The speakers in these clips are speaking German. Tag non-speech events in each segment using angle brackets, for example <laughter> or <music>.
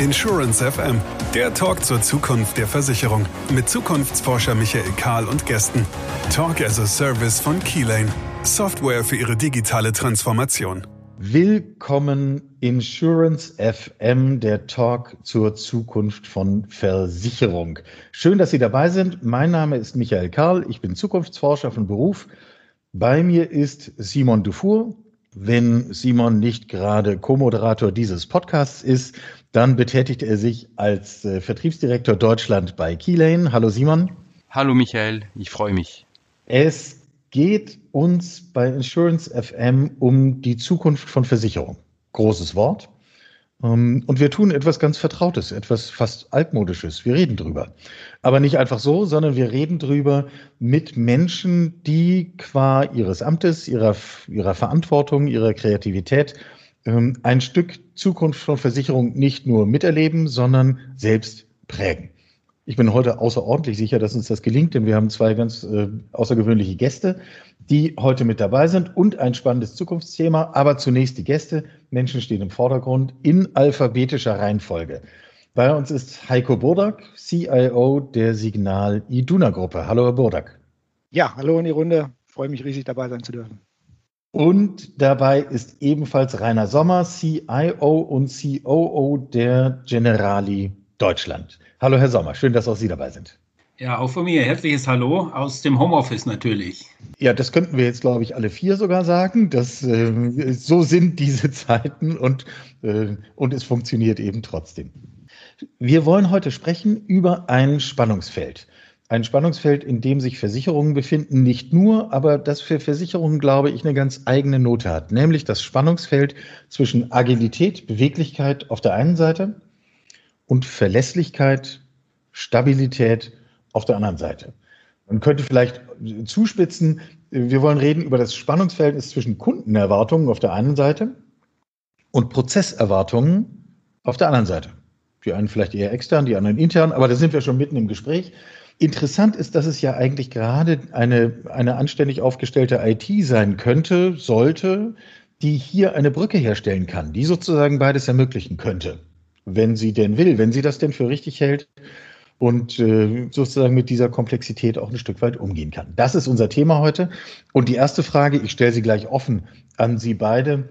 Insurance FM, der Talk zur Zukunft der Versicherung mit Zukunftsforscher Michael Kahl und Gästen. Talk as a Service von Keylane, Software für ihre digitale Transformation. Willkommen Insurance FM, der Talk zur Zukunft von Versicherung. Schön, dass Sie dabei sind. Mein Name ist Michael Karl, ich bin Zukunftsforscher von Beruf. Bei mir ist Simon Dufour. Wenn Simon nicht gerade Co-Moderator dieses Podcasts ist, dann betätigt er sich als äh, Vertriebsdirektor Deutschland bei Keylane. Hallo Simon. Hallo Michael, ich freue mich. Es geht uns bei Insurance FM um die Zukunft von Versicherung. Großes Wort. Ähm, und wir tun etwas ganz Vertrautes, etwas fast altmodisches. Wir reden drüber. Aber nicht einfach so, sondern wir reden drüber mit Menschen, die qua ihres Amtes, ihrer, ihrer Verantwortung, ihrer Kreativität ähm, ein Stück Zukunft von Versicherung nicht nur miterleben, sondern selbst prägen. Ich bin heute außerordentlich sicher, dass uns das gelingt, denn wir haben zwei ganz äh, außergewöhnliche Gäste, die heute mit dabei sind und ein spannendes Zukunftsthema. Aber zunächst die Gäste. Menschen stehen im Vordergrund in alphabetischer Reihenfolge. Bei uns ist Heiko Burdak, CIO der Signal Iduna Gruppe. Hallo, Herr Burdak. Ja, hallo in die Runde. freue mich riesig dabei sein zu dürfen. Und dabei ist ebenfalls Rainer Sommer, CIO und COO der Generali Deutschland. Hallo Herr Sommer, schön, dass auch Sie dabei sind. Ja, auch von mir herzliches Hallo aus dem Homeoffice natürlich. Ja, das könnten wir jetzt, glaube ich, alle vier sogar sagen. Dass, äh, so sind diese <laughs> Zeiten und, äh, und es funktioniert eben trotzdem. Wir wollen heute sprechen über ein Spannungsfeld ein Spannungsfeld, in dem sich Versicherungen befinden, nicht nur, aber das für Versicherungen, glaube ich, eine ganz eigene Note hat, nämlich das Spannungsfeld zwischen Agilität, Beweglichkeit auf der einen Seite und Verlässlichkeit, Stabilität auf der anderen Seite. Man könnte vielleicht zuspitzen, wir wollen reden über das Spannungsverhältnis zwischen Kundenerwartungen auf der einen Seite und Prozesserwartungen auf der anderen Seite. Die einen vielleicht eher extern, die anderen intern, aber da sind wir schon mitten im Gespräch. Interessant ist, dass es ja eigentlich gerade eine, eine anständig aufgestellte IT sein könnte, sollte, die hier eine Brücke herstellen kann, die sozusagen beides ermöglichen könnte, wenn sie denn will, wenn sie das denn für richtig hält und äh, sozusagen mit dieser Komplexität auch ein Stück weit umgehen kann. Das ist unser Thema heute. Und die erste Frage, ich stelle sie gleich offen an Sie beide.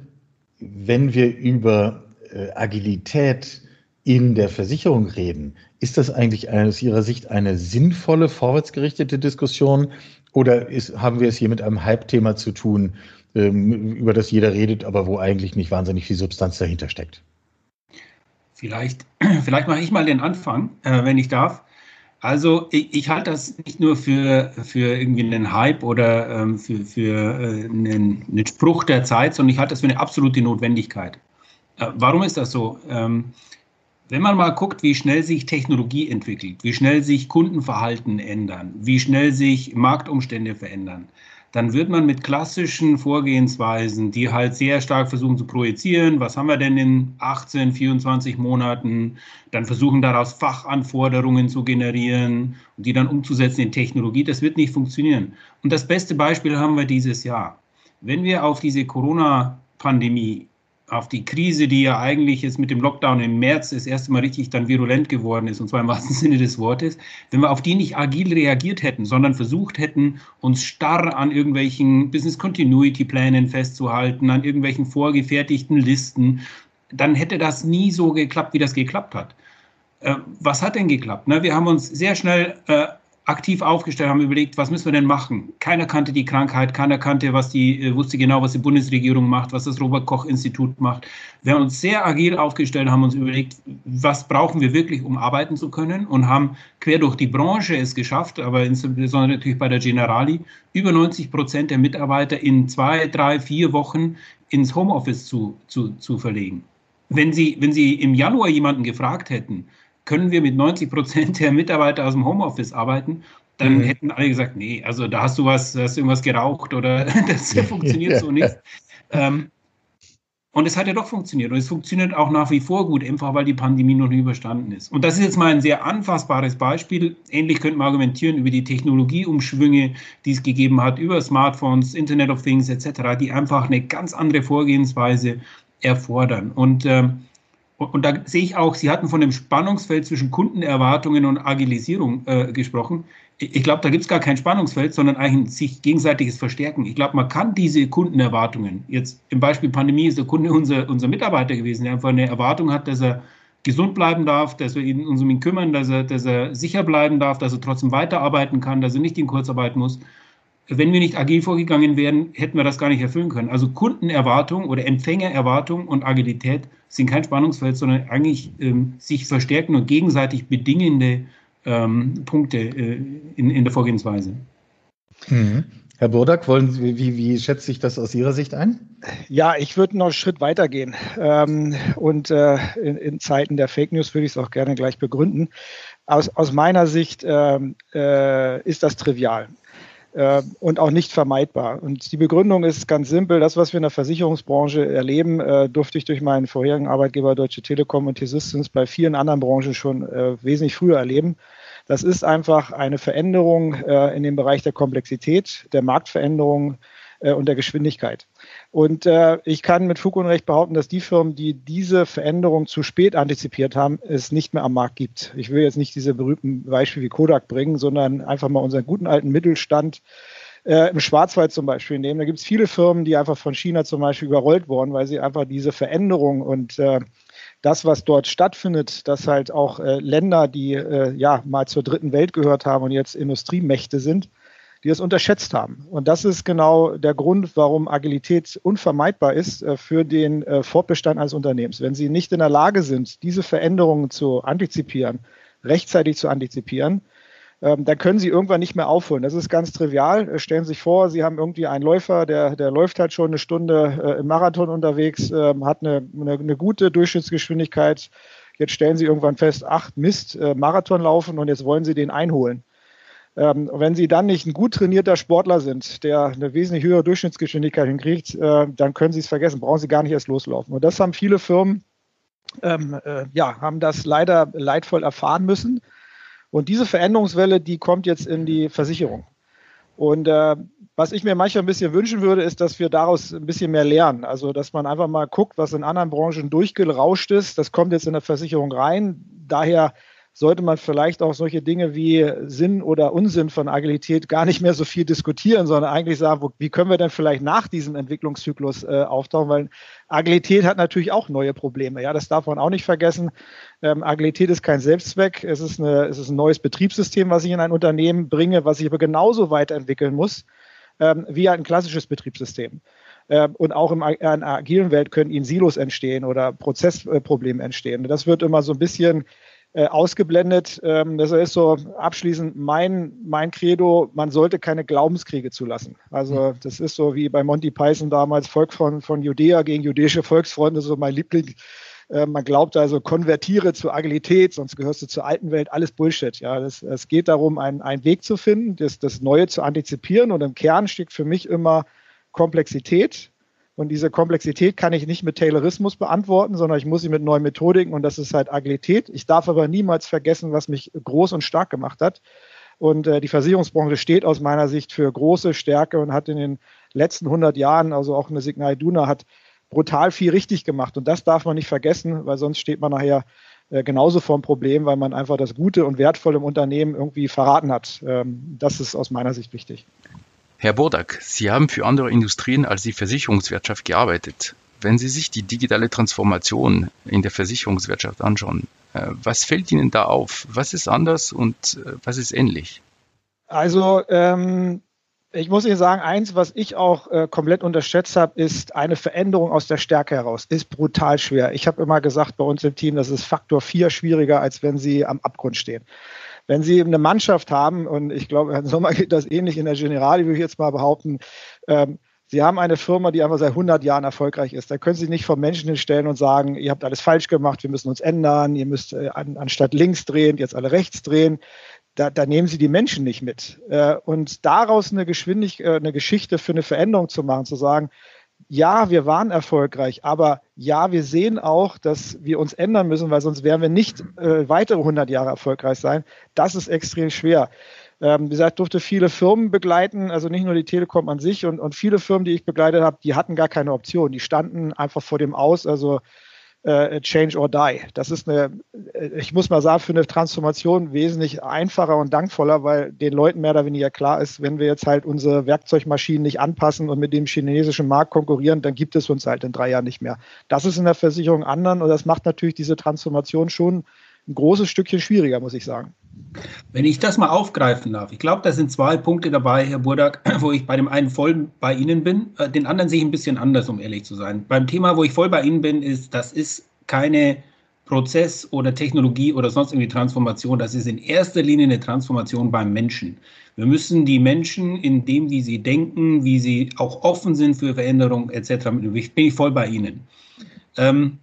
Wenn wir über äh, Agilität in der Versicherung reden, ist das eigentlich aus Ihrer Sicht eine sinnvolle, vorwärtsgerichtete Diskussion oder ist, haben wir es hier mit einem Hype-Thema zu tun, ähm, über das jeder redet, aber wo eigentlich nicht wahnsinnig viel Substanz dahinter steckt? Vielleicht, <clears throat> vielleicht mache ich mal den Anfang, äh, wenn ich darf. Also ich, ich, halte das nicht nur für, für irgendwie einen Hype oder ähm, für, für äh, einen, einen, Spruch der Zeit, sondern ich halte das für eine absolute Notwendigkeit. Äh, warum ist das so? Wenn man mal guckt, wie schnell sich Technologie entwickelt, wie schnell sich Kundenverhalten ändern, wie schnell sich Marktumstände verändern, dann wird man mit klassischen Vorgehensweisen, die halt sehr stark versuchen zu projizieren, was haben wir denn in 18, 24 Monaten, dann versuchen daraus Fachanforderungen zu generieren und die dann umzusetzen in Technologie, das wird nicht funktionieren. Und das beste Beispiel haben wir dieses Jahr. Wenn wir auf diese Corona-Pandemie auf die Krise, die ja eigentlich jetzt mit dem Lockdown im März das erste Mal richtig dann virulent geworden ist, und zwar im wahrsten <laughs> Sinne des Wortes, wenn wir auf die nicht agil reagiert hätten, sondern versucht hätten, uns starr an irgendwelchen Business Continuity Plänen festzuhalten, an irgendwelchen vorgefertigten Listen, dann hätte das nie so geklappt, wie das geklappt hat. Äh, was hat denn geklappt? Wir haben uns sehr schnell äh, aktiv aufgestellt, haben überlegt, was müssen wir denn machen? Keiner kannte die Krankheit, keiner kannte, was die, äh, wusste genau, was die Bundesregierung macht, was das Robert-Koch-Institut macht. Wir haben uns sehr agil aufgestellt, haben uns überlegt, was brauchen wir wirklich, um arbeiten zu können und haben quer durch die Branche es geschafft, aber insbesondere natürlich bei der Generali, über 90 Prozent der Mitarbeiter in zwei, drei, vier Wochen ins Homeoffice zu, zu, zu verlegen. Wenn Sie, wenn Sie im Januar jemanden gefragt hätten, können wir mit 90 Prozent der Mitarbeiter aus dem Homeoffice arbeiten, dann mhm. hätten alle gesagt, nee, also da hast du was, hast irgendwas geraucht oder <laughs> das funktioniert so nicht. Ähm, und es hat ja doch funktioniert. Und es funktioniert auch nach wie vor gut, einfach weil die Pandemie noch nicht überstanden ist. Und das ist jetzt mal ein sehr anfassbares Beispiel. Ähnlich könnte man argumentieren über die Technologieumschwünge, die es gegeben hat, über Smartphones, Internet of Things etc., die einfach eine ganz andere Vorgehensweise erfordern. Und ähm, und da sehe ich auch, Sie hatten von dem Spannungsfeld zwischen Kundenerwartungen und Agilisierung äh, gesprochen. Ich glaube, da gibt es gar kein Spannungsfeld, sondern eigentlich ein sich gegenseitiges Verstärken. Ich glaube, man kann diese Kundenerwartungen, jetzt im Beispiel Pandemie ist der Kunde unser, unser Mitarbeiter gewesen, der einfach eine Erwartung hat, dass er gesund bleiben darf, dass wir uns um ihn kümmern, dass er, dass er sicher bleiben darf, dass er trotzdem weiterarbeiten kann, dass er nicht in Kurzarbeit muss wenn wir nicht agil vorgegangen wären, hätten wir das gar nicht erfüllen können. Also Kundenerwartung oder Empfängererwartung und Agilität sind kein Spannungsfeld, sondern eigentlich ähm, sich verstärken und gegenseitig bedingende ähm, Punkte äh, in, in der Vorgehensweise. Mhm. Herr Burdak, wollen Sie, wie, wie schätzt sich das aus Ihrer Sicht ein? Ja, ich würde noch einen Schritt weiter gehen. Ähm, und äh, in, in, Zeiten der Fake News würde ich es auch gerne gleich begründen. Aus, aus meiner Sicht ähm, äh, ist das trivial äh, und auch nicht vermeidbar. Und die Begründung ist ganz simpel. Das, was wir in der Versicherungsbranche erleben, äh, durfte ich durch meinen vorherigen Arbeitgeber Deutsche Telekom und T-Systems bei vielen anderen Branchen schon äh, wesentlich früher erleben. Das ist einfach eine Veränderung äh, in dem Bereich der Komplexität, der Marktveränderung äh, und der Geschwindigkeit. Und äh, ich kann mit Fug und Recht behaupten, dass die Firmen, die diese Veränderung zu spät antizipiert haben, es nicht mehr am Markt gibt. Ich will jetzt nicht diese berühmten Beispiele wie Kodak bringen, sondern einfach mal unseren guten alten Mittelstand äh, im Schwarzwald zum Beispiel nehmen. Da gibt es viele Firmen, die einfach von China zum Beispiel überrollt wurden, weil sie einfach diese Veränderung und äh, das, was dort stattfindet, dass halt auch äh, Länder, die äh, ja mal zur dritten Welt gehört haben und jetzt Industriemächte sind, die das unterschätzt haben. Und das ist genau der Grund, warum Agilität unvermeidbar ist äh, für den äh, Fortbestand eines Unternehmens. Wenn Sie nicht in der Lage sind, diese Veränderungen zu antizipieren, rechtzeitig zu antizipieren, ähm, dann können Sie irgendwann nicht mehr aufholen. Das ist ganz trivial. Äh, stellen Sie sich vor, Sie haben irgendwie einen Läufer, der, der läuft halt schon eine Stunde im Marathon unterwegs, ähm, hat eine, eine, eine gute Durchschnittsgeschwindigkeit. Jetzt stellen Sie irgendwann fest, ach Mist, Marathon laufen und jetzt wollen Sie den einholen. Ähm, wenn Sie dann nicht ein gut trainierter Sportler sind, der eine wesentlich höhere Durchschnittsgeschwindigkeit hinkriegt, äh, dann können Sie es vergessen, brauchen Sie gar nicht erst loslaufen. Und das haben viele Firmen, ähm, äh, ja, haben das leider leidvoll erfahren müssen. Und diese Veränderungswelle, die kommt jetzt in die Versicherung. Und äh, was ich mir manchmal ein bisschen wünschen würde, ist, dass wir daraus ein bisschen mehr lernen. Also, dass man einfach mal guckt, was in anderen Branchen durchgerauscht ist. Das kommt jetzt in der Versicherung rein. Daher sollte man vielleicht auch solche Dinge wie Sinn oder Unsinn von Agilität gar nicht mehr so viel diskutieren, sondern eigentlich sagen, wo, wie können wir denn vielleicht nach diesem Entwicklungszyklus äh, auftauchen, weil Agilität hat natürlich auch neue Probleme. Ja, das darf man auch nicht vergessen. Ähm, Agilität ist kein Selbstzweck. Es ist, eine, es ist ein neues Betriebssystem, was ich in ein Unternehmen bringe, was ich aber genauso weiterentwickeln muss ähm, wie ein klassisches Betriebssystem. Ähm, und auch in einer agilen Welt können ihnen Silos entstehen oder Prozessprobleme entstehen. Das wird immer so ein bisschen äh, ausgeblendet. Ähm, das ist so abschließend mein, mein Credo, man sollte keine Glaubenskriege zulassen. Also das ist so wie bei Monty Python damals, Volk von, von Judäa gegen jüdische Volksfreunde, so mein Liebling. Äh, man glaubt also, konvertiere zur Agilität, sonst gehörst du zur alten Welt, alles Bullshit. Ja, es, es geht darum, einen, einen Weg zu finden, das, das Neue zu antizipieren und im Kern steckt für mich immer Komplexität, und diese Komplexität kann ich nicht mit Taylorismus beantworten, sondern ich muss sie mit neuen Methodiken und das ist halt Agilität. Ich darf aber niemals vergessen, was mich groß und stark gemacht hat. Und äh, die Versicherungsbranche steht aus meiner Sicht für große Stärke und hat in den letzten 100 Jahren, also auch eine Signal Iduna, hat brutal viel richtig gemacht. Und das darf man nicht vergessen, weil sonst steht man nachher äh, genauso vor dem Problem, weil man einfach das Gute und Wertvolle im Unternehmen irgendwie verraten hat. Ähm, das ist aus meiner Sicht wichtig. Herr Burdak, Sie haben für andere Industrien als die Versicherungswirtschaft gearbeitet. Wenn Sie sich die digitale Transformation in der Versicherungswirtschaft anschauen, äh, was fällt Ihnen da auf? Was ist anders und äh, was ist ähnlich? Also ähm, ich muss Ihnen sagen, eins, was ich auch äh, komplett unterschätzt habe, ist eine Veränderung aus der Stärke heraus. Ist brutal schwer. Ich habe immer gesagt bei uns im Team, das ist Faktor 4 schwieriger, als wenn Sie am Abgrund stehen. Wenn Sie eine Mannschaft haben, und ich glaube, Herrn Sommer geht das ähnlich in der Generali, würde ich jetzt mal behaupten, ähm, Sie haben eine Firma, die einfach seit 100 Jahren erfolgreich ist. Da können Sie nicht vor Menschen hinstellen und sagen, ihr habt alles falsch gemacht, wir müssen uns ändern, ihr müsst äh, an, anstatt links drehen, jetzt alle rechts drehen. Da, da nehmen Sie die Menschen nicht mit. Äh, und daraus eine, Geschwindig äh, eine Geschichte für eine Veränderung zu machen, zu sagen, ja, wir waren erfolgreich, aber ja, wir sehen auch, dass wir uns ändern müssen, weil sonst werden wir nicht äh, weitere 100 Jahre erfolgreich sein. Das ist extrem schwer. Ähm, wie gesagt, durfte viele Firmen begleiten, also nicht nur die Telekom an sich und, und viele Firmen, die ich begleitet habe, die hatten gar keine Option. Die standen einfach vor dem Aus. Also äh, Change or Die. Das ist eine, äh, ich muss mal sagen, für eine Transformation wesentlich einfacher und dankvoller, weil den Leuten mehr oder weniger klar ist, wenn wir jetzt halt unsere Werkzeugmaschinen nicht anpassen und mit dem chinesischen Markt konkurrieren, dann gibt es uns halt in drei Jahren nicht mehr. Das ist in der Versicherung anderen und das macht natürlich diese Transformation schon ein großes Stückchen schwieriger, muss ich sagen. Wenn ich das mal aufgreifen darf, ich glaube, da sind zwei Punkte dabei, Herr Burdak, <clears throat> wo ich bei dem einen voll bei Ihnen bin, äh, den anderen sehe ich ein bisschen anders, um ehrlich zu sein. Beim Thema, wo ich voll bei Ihnen bin, ist, das ist keine Prozess oder Technologie oder sonst irgendwie Transformation, das ist in erster Linie eine Transformation beim Menschen. Wir müssen die Menschen in dem, wie sie denken, wie sie auch offen sind für Veränderung etc., bin ich voll bei Ihnen. Ähm,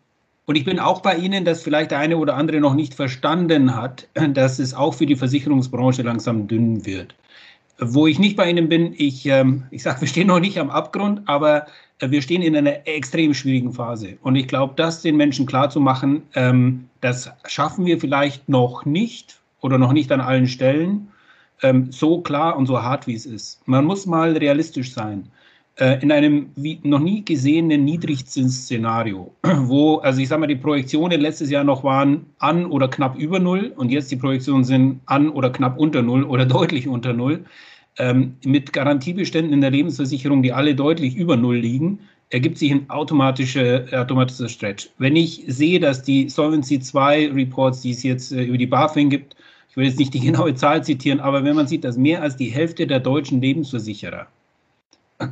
und ich bin auch bei Ihnen, dass vielleicht der eine oder andere noch nicht verstanden hat, <clears throat> dass es auch für die Versicherungsbranche langsam dünn wird. Wo ich nicht bei Ihnen bin, ich, ähm, ich sage, <laughs> wir stehen noch nicht am Abgrund, aber äh, wir stehen in einer extrem schwierigen Phase. Und ich glaube, das den Menschen klarzumachen, ähm, das schaffen wir vielleicht noch nicht oder noch nicht an allen Stellen, ähm, so klar und so hart wie es ist. Man muss mal realistisch sein. Äh, in einem wie noch nie gesehenen Niedrigzinsszenario, <clears throat> wo, also ich sage mal, die Projektionen letztes Jahr noch waren an oder knapp über Null und jetzt die Projektionen sind an oder knapp unter Null oder <laughs> deutlich unter Null, ähm, mit Garantiebeständen in der Lebensversicherung, die alle deutlich über Null liegen, ergibt sich ein automatischer, automatischer Stretch. Wenn ich sehe, dass die Solvency 2 Reports, die es jetzt äh, über die BaFin gibt, ich will jetzt nicht die genaue Zahl zitieren, aber wenn man sieht, dass mehr als die Hälfte der deutschen Lebensversicherer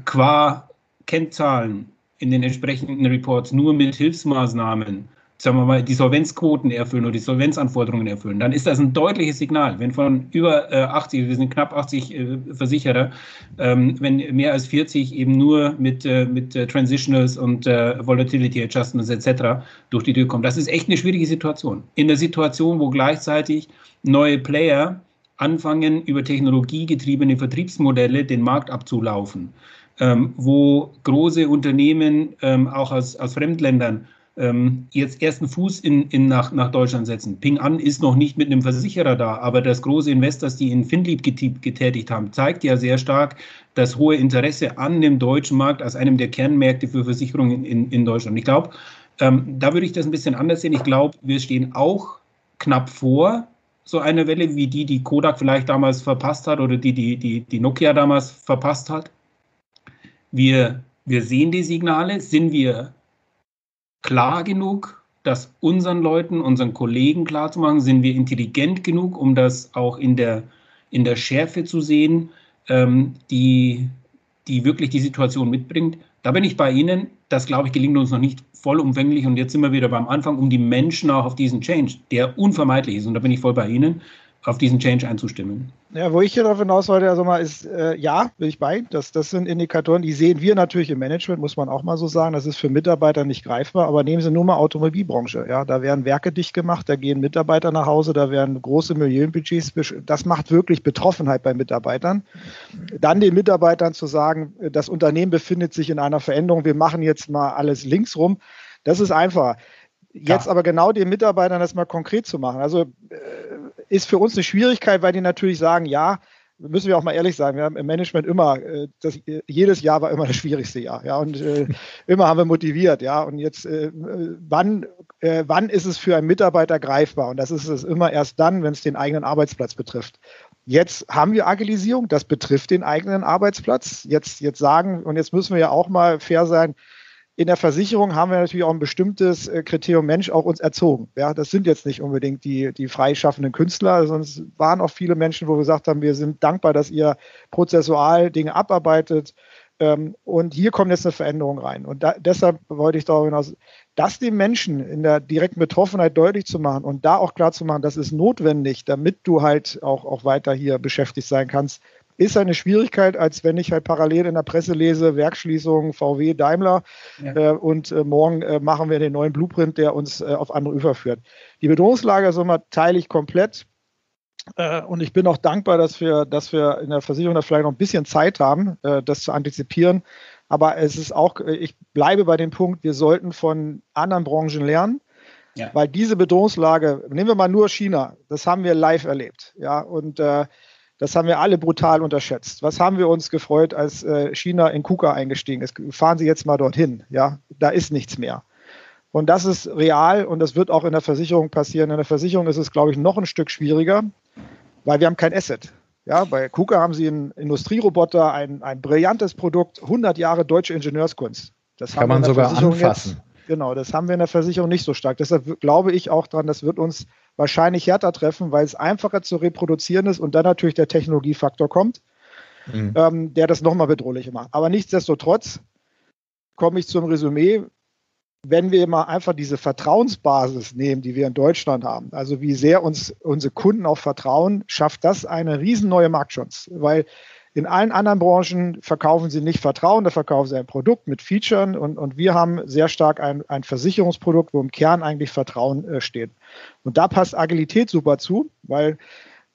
qua Kennzahlen in den entsprechenden Reports nur mit Hilfsmaßnahmen, sagen wir mal, die Solvenzquoten erfüllen oder die Solvenzanforderungen erfüllen, dann ist das ein deutliches Signal. Wenn von über äh, 80, wir sind knapp 80 äh, Versicherer, ähm, wenn mehr als 40 eben nur mit, äh, mit äh, Transitionals und äh, Volatility Adjustments etc. durch die Tür kommen, das ist echt eine schwierige Situation. In der Situation, wo gleichzeitig neue Player anfangen, über technologiegetriebene Vertriebsmodelle den Markt abzulaufen, ähm, wo große Unternehmen ähm, auch aus, aus Fremdländern ähm, jetzt ersten Fuß in, in nach, nach Deutschland setzen. Ping An ist noch nicht mit einem Versicherer da, aber das große Investors, die in Finlieb getätigt haben, zeigt ja sehr stark das hohe Interesse an dem deutschen Markt als einem der Kernmärkte für Versicherungen in, in Deutschland. Ich glaube, ähm, da würde ich das ein bisschen anders sehen. Ich glaube, wir stehen auch knapp vor so eine Welle wie die, die Kodak vielleicht damals verpasst hat oder die, die, die, die Nokia damals verpasst hat. Wir, wir sehen die Signale. Sind wir klar genug, das unseren Leuten, unseren Kollegen klarzumachen? Sind wir intelligent genug, um das auch in der, in der Schärfe zu sehen, ähm, die, die wirklich die Situation mitbringt? Da bin ich bei Ihnen. Das, glaube ich, gelingt uns noch nicht vollumfänglich. Und jetzt sind wir wieder beim Anfang, um die Menschen auch auf diesen Change, der unvermeidlich ist, und da bin ich voll bei Ihnen, auf diesen Change einzustimmen. Ja, wo ich hier darauf hinaus wollte, also mal ist, äh, ja, bin ich bei. Das, das sind Indikatoren, die sehen wir natürlich im Management, muss man auch mal so sagen. Das ist für Mitarbeiter nicht greifbar, aber nehmen Sie nur mal Automobilbranche. Ja, da werden Werke dicht gemacht, da gehen Mitarbeiter nach Hause, da werden große Millionenbudgets. Das macht wirklich Betroffenheit bei Mitarbeitern. Dann den Mitarbeitern zu sagen, das Unternehmen befindet sich in einer Veränderung, wir machen jetzt mal alles links rum. Das ist einfach. Jetzt ja. aber genau den Mitarbeitern das mal konkret zu machen. Also äh, ist für uns eine Schwierigkeit, weil die natürlich sagen, ja, müssen wir auch mal ehrlich sagen, wir haben im Management immer, äh, das, jedes Jahr war immer das schwierigste Jahr, ja, und äh, <laughs> immer haben wir motiviert, ja, und jetzt, äh, wann, äh, wann ist es für einen Mitarbeiter greifbar? Und das ist es immer erst dann, wenn es den eigenen Arbeitsplatz betrifft. Jetzt haben wir Agilisierung, das betrifft den eigenen Arbeitsplatz. Jetzt, jetzt sagen, und jetzt müssen wir ja auch mal fair sein, in der Versicherung haben wir natürlich auch ein bestimmtes äh, Kriterium Mensch auch uns erzogen. Ja, das sind jetzt nicht unbedingt die, die freischaffenden Künstler, es waren auch viele Menschen, wo wir gesagt haben, wir sind dankbar, dass ihr prozessual Dinge abarbeitet. Ähm, und hier kommt jetzt eine Veränderung rein. Und da, deshalb wollte ich darüber hinaus, das den Menschen in der direkten Betroffenheit deutlich zu machen und da auch klar zu machen, das ist notwendig, damit du halt auch, auch weiter hier beschäftigt sein kannst, ist eine Schwierigkeit, als wenn ich halt parallel in der Presse lese, Werksschließung VW, Daimler ja. äh, und äh, morgen äh, machen wir den neuen Blueprint, der uns äh, auf andere Ufer führt. Die Bedrohungslage Sommer teile ich komplett. Äh, und ich bin auch dankbar, dass wir, dass wir in der Versicherung da vielleicht noch ein bisschen Zeit haben, äh, das zu antizipieren. Aber es ist auch, ich bleibe bei dem Punkt, wir sollten von anderen Branchen lernen. Ja. Weil diese Bedrohungslage, nehmen wir mal nur China, das haben wir live erlebt. Ja, und äh, das haben wir alle brutal unterschätzt. Was haben wir uns gefreut, als äh, China in KUKA eingestiegen ist? Fahren Sie jetzt mal dorthin. Ja, da ist nichts mehr. Und das ist real und das wird auch in der Versicherung passieren. In der Versicherung ist es, glaube ich, noch ein Stück schwieriger, weil wir haben kein Asset. Ja, bei KUKA haben sie einen Industrieroboter, ein, ein brillantes Produkt, 100 Jahre deutsche Ingenieurskunst. Das kann man sogar anfassen. Jetzt, genau, das haben wir in der Versicherung nicht so stark. Deshalb glaube ich auch daran, das wird uns wahrscheinlich härter treffen, weil es einfacher zu reproduzieren ist und dann natürlich der Technologiefaktor kommt, mhm. ähm, der das nochmal bedrohlicher macht. Aber nichtsdestotrotz komme ich zum Resümee, wenn wir mal einfach diese Vertrauensbasis nehmen, die wir in Deutschland haben, also wie sehr uns unsere Kunden auch vertrauen, schafft das eine riesen neue Marktchance, weil in allen anderen Branchen verkaufen sie nicht Vertrauen, da verkaufen sie ein Produkt mit Features und, und wir haben sehr stark ein, ein Versicherungsprodukt, wo im Kern eigentlich Vertrauen äh, steht. Und da passt Agilität super zu, weil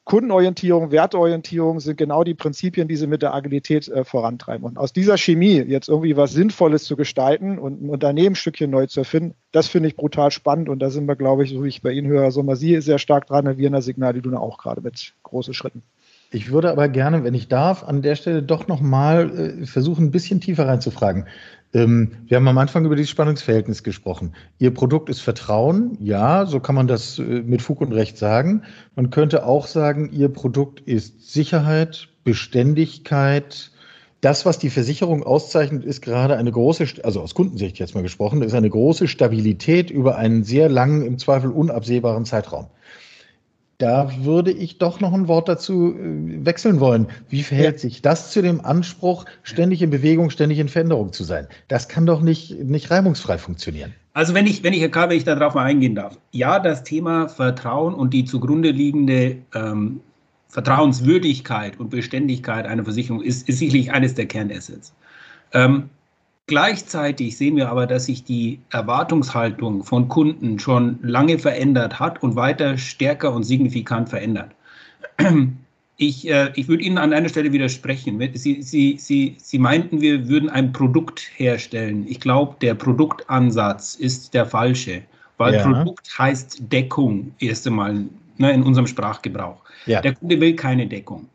Kundenorientierung, Werteorientierung sind genau die Prinzipien, die sie mit der Agilität äh, vorantreiben. Und aus dieser Chemie jetzt irgendwie was Sinnvolles zu gestalten und ein Unternehmensstückchen neu zu erfinden, das finde ich brutal spannend. Und da sind wir, glaube ich, so wie ich bei Ihnen höre, so mal Sie sehr stark dran, wir in der Signal, die auch gerade mit großen Schritten. Ich würde aber gerne, wenn ich darf, an der Stelle doch nochmal äh, versuchen, ein bisschen tiefer reinzufragen. Ähm, wir haben am Anfang über dieses Spannungsverhältnis gesprochen. Ihr Produkt ist Vertrauen, ja, so kann man das äh, mit Fug und Recht sagen. Man könnte auch sagen, Ihr Produkt ist Sicherheit, Beständigkeit. Das, was die Versicherung auszeichnet, ist gerade eine große, also aus Kundensicht jetzt mal gesprochen, ist eine große Stabilität über einen sehr langen, im Zweifel unabsehbaren Zeitraum. Da würde ich doch noch ein Wort dazu äh, wechseln wollen. Wie verhält ja. sich das zu dem Anspruch, ständig in Bewegung, ständig in Veränderung zu sein? Das kann doch nicht, nicht reibungsfrei funktionieren. Also wenn ich, wenn ich, Herr Karl, wenn ich darauf mal eingehen darf. Ja, das Thema Vertrauen und die zugrunde liegende ähm, Vertrauenswürdigkeit und Beständigkeit einer Versicherung ist, ist sicherlich eines der Kernassets. Ähm, Gleichzeitig sehen wir aber, dass sich die Erwartungshaltung von Kunden schon lange verändert hat und weiter stärker und signifikant verändert. Ich, äh, ich würde Ihnen an einer Stelle widersprechen. Sie, Sie, Sie, Sie meinten, wir würden ein Produkt herstellen. Ich glaube, der Produktansatz ist der falsche, weil ja. Produkt heißt Deckung, erst einmal ne, in unserem Sprachgebrauch. Ja. Der Kunde will keine Deckung.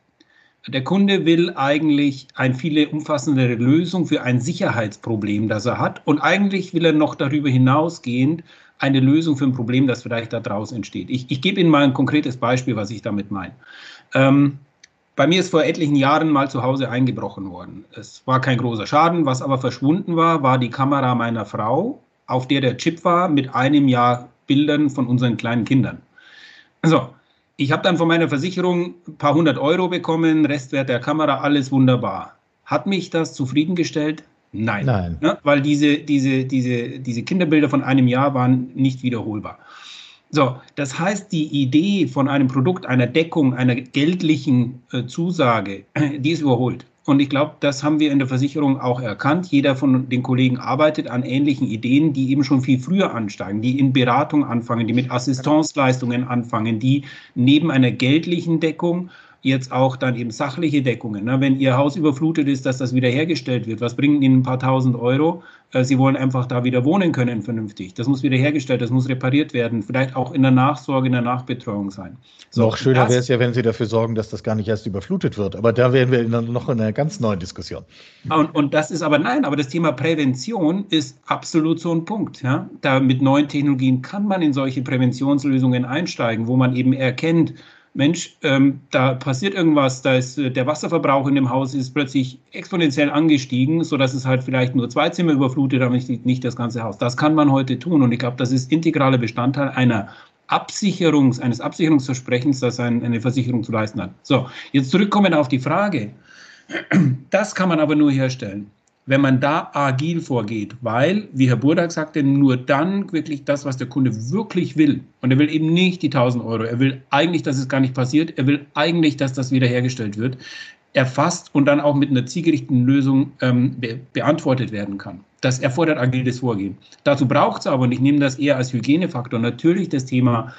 Der Kunde will eigentlich eine viel umfassendere Lösung für ein Sicherheitsproblem, das er hat. Und eigentlich will er noch darüber hinausgehend eine Lösung für ein Problem, das vielleicht da draußen entsteht. Ich, ich gebe Ihnen mal ein konkretes Beispiel, was ich damit meine. Ähm, bei mir ist vor etlichen Jahren mal zu Hause eingebrochen worden. Es war kein großer Schaden. Was aber verschwunden war, war die Kamera meiner Frau, auf der der Chip war mit einem Jahr Bildern von unseren kleinen Kindern. So, ich habe dann von meiner Versicherung ein paar hundert Euro bekommen, Restwert der Kamera, alles wunderbar. Hat mich das zufriedengestellt? Nein. Nein. Ja, weil diese, diese, diese, diese Kinderbilder von einem Jahr waren nicht wiederholbar. So, das heißt, die Idee von einem Produkt, einer Deckung, einer geldlichen äh, Zusage, die ist überholt. Und ich glaube, das haben wir in der Versicherung auch erkannt. Jeder von den Kollegen arbeitet an ähnlichen Ideen, die eben schon viel früher ansteigen, die in Beratung anfangen, die mit Assistenzleistungen anfangen, die neben einer geldlichen Deckung jetzt auch dann eben sachliche Deckungen. Ne? Wenn Ihr Haus überflutet ist, dass das wiederhergestellt wird, was bringen Ihnen ein paar tausend Euro? Äh, Sie wollen einfach da wieder wohnen können vernünftig. Das muss wiederhergestellt, das muss repariert werden, vielleicht auch in der Nachsorge, in der Nachbetreuung sein. So, noch schöner wäre es ja, wenn Sie dafür sorgen, dass das gar nicht erst überflutet wird. Aber da wären wir noch in einer ganz neuen Diskussion. Und, und das ist aber nein, aber das Thema Prävention ist absolut so ein Punkt. Ja? Da mit neuen Technologien kann man in solche Präventionslösungen einsteigen, wo man eben erkennt, Mensch, ähm, da passiert irgendwas, da ist äh, der Wasserverbrauch in dem Haus ist plötzlich exponentiell angestiegen, sodass es halt vielleicht nur zwei Zimmer überflutet, aber nicht, nicht das ganze Haus. Das kann man heute tun und ich glaube, das ist integraler Bestandteil einer Absicherungs, eines Absicherungsversprechens, das ein, eine Versicherung zu leisten hat. So, jetzt zurückkommen auf die Frage. Das kann man aber nur herstellen wenn man da agil vorgeht, weil, wie Herr Burdak sagte, nur dann wirklich das, was der Kunde wirklich will, und er will eben nicht die 1000 Euro, er will eigentlich, dass es gar nicht passiert, er will eigentlich, dass das wiederhergestellt wird, erfasst und dann auch mit einer zielgerichteten Lösung ähm, be beantwortet werden kann. Das erfordert agiles Vorgehen. Dazu braucht es aber, und ich nehme das eher als Hygienefaktor, natürlich das Thema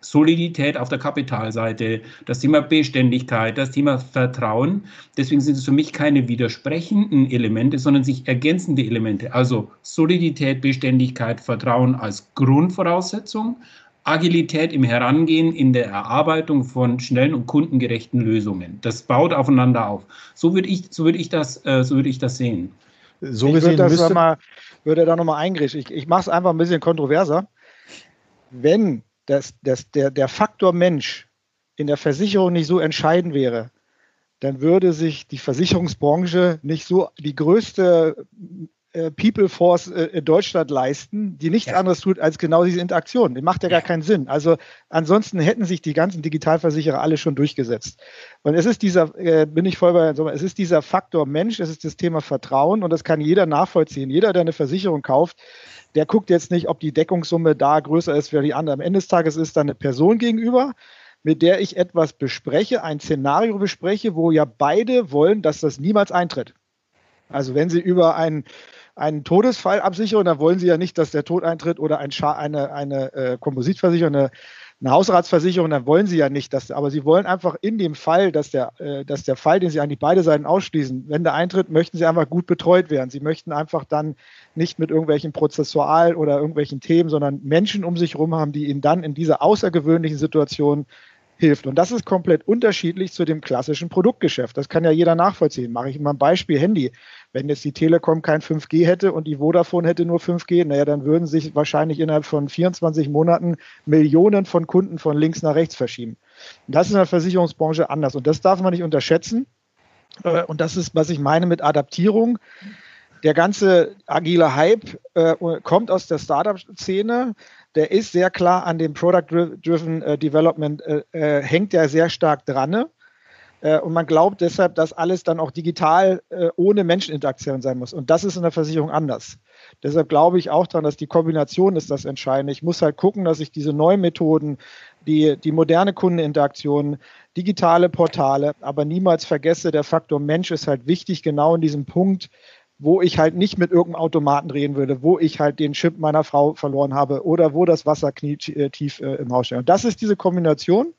Solidität auf der Kapitalseite, das Thema Beständigkeit, das Thema Vertrauen. Deswegen sind es für mich keine widersprechenden Elemente, sondern sich ergänzende Elemente. Also Solidität, Beständigkeit, Vertrauen als Grundvoraussetzung, Agilität im Herangehen in der Erarbeitung von schnellen und kundengerechten Lösungen. Das baut aufeinander auf. So würde ich, so würde ich, das, äh, so würde ich das sehen. So ich gesehen würde, das mal, würde da nochmal eingreifen. Ich, ich mache es einfach ein bisschen kontroverser. Wenn das, das, der, der Faktor Mensch in der Versicherung nicht so entscheidend wäre, dann würde sich die Versicherungsbranche nicht so die größte äh, People Force äh, in Deutschland leisten, die nichts ja. anderes tut als genau diese Interaktion. Die macht ja, ja gar keinen Sinn. Also ansonsten hätten sich die ganzen Digitalversicherer alle schon durchgesetzt. Und es ist dieser, äh, bin ich voll bei, es ist dieser Faktor Mensch, es ist das Thema Vertrauen und das kann jeder nachvollziehen. Jeder, der eine Versicherung kauft, der guckt jetzt nicht, ob die Deckungssumme da größer ist wie die andere. Am Ende des Tages ist da eine Person gegenüber, mit der ich etwas bespreche, ein Szenario bespreche, wo ja beide wollen, dass das niemals eintritt. Also wenn Sie über einen, einen Todesfall absichern, dann wollen Sie ja nicht, dass der Tod eintritt oder ein eine, eine äh, Kompositversicherung, eine, eine Hausratsversicherung, dann wollen Sie ja nicht, dass, aber Sie wollen einfach in dem Fall, dass der, äh, dass der Fall, den Sie eigentlich beide Seiten ausschließen, wenn der eintritt, möchten Sie einfach gut betreut werden. Sie möchten einfach dann nicht mit irgendwelchen Prozessual oder irgendwelchen Themen, sondern Menschen um sich herum haben, die Ihnen dann in dieser außergewöhnlichen Situation hilft. Und das ist komplett unterschiedlich zu dem klassischen Produktgeschäft. Das kann ja jeder nachvollziehen. Mache ich mal ein Beispiel Handy. Wenn jetzt die Telekom kein 5G hätte und die Vodafone hätte nur 5G, naja, dann würden sich wahrscheinlich innerhalb von 24 Monaten Millionen von Kunden von links nach rechts verschieben. Und das ist in der Versicherungsbranche anders. Und das darf man nicht unterschätzen. Äh, und das ist, was ich meine mit Adaptierung. Der ganze agile Hype äh, kommt aus der Startup-Szene der ist sehr klar an dem Product-Driven äh, Development, äh, äh, hängt ja sehr stark dran. Ne? Äh, und man glaubt deshalb, dass alles dann auch digital äh, ohne Menscheninteraktion sein muss. Und das ist in der Versicherung anders. Deshalb glaube ich auch daran, dass die Kombination ist das Entscheidende. Ich muss halt gucken, dass ich diese neuen Methoden, die, die moderne Kundeninteraktion, digitale Portale, aber niemals vergesse, der Faktor Mensch ist halt wichtig, genau in diesem Punkt, wo ich halt nicht mit irgendeinem Automaten reden würde, wo ich halt den Chip meiner Frau verloren habe oder wo das Wasser knietief äh, im Haus steht. Und das ist diese Kombination.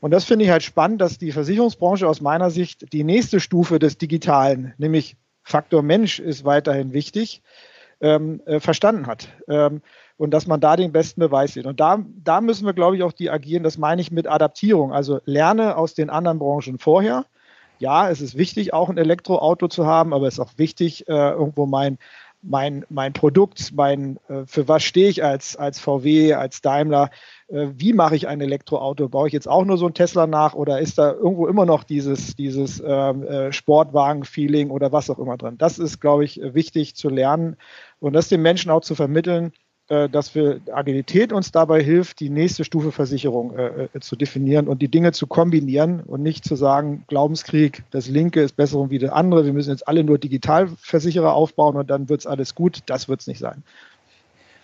Und das finde ich halt spannend, dass die Versicherungsbranche aus meiner Sicht die nächste Stufe des Digitalen, nämlich Faktor Mensch ist weiterhin wichtig, ähm, äh, verstanden hat. Ähm, und dass man da den besten Beweis sieht. Und da, da müssen wir, glaube ich, auch die agieren. Das meine ich mit Adaptierung. Also lerne aus den anderen Branchen vorher ja, es ist wichtig, auch ein Elektroauto zu haben, aber es ist auch wichtig, äh, irgendwo mein, mein, mein Produkt, mein, äh, für was stehe ich als, als VW, als Daimler, äh, wie mache ich ein Elektroauto? Baue ich jetzt auch nur so ein Tesla nach oder ist da irgendwo immer noch dieses, dieses ähm, äh, Sportwagen-Feeling oder was auch immer drin? Das ist, glaube ich, wichtig zu lernen und das den Menschen auch zu vermitteln, dass wir Agilität uns dabei hilft, die nächste Stufe Versicherung äh, äh, zu definieren und die Dinge zu kombinieren und nicht zu sagen, Glaubenskrieg, das Linke ist besser wie der andere, wir müssen jetzt alle nur Digitalversicherer aufbauen und dann wird es alles gut. Das wird es nicht sein.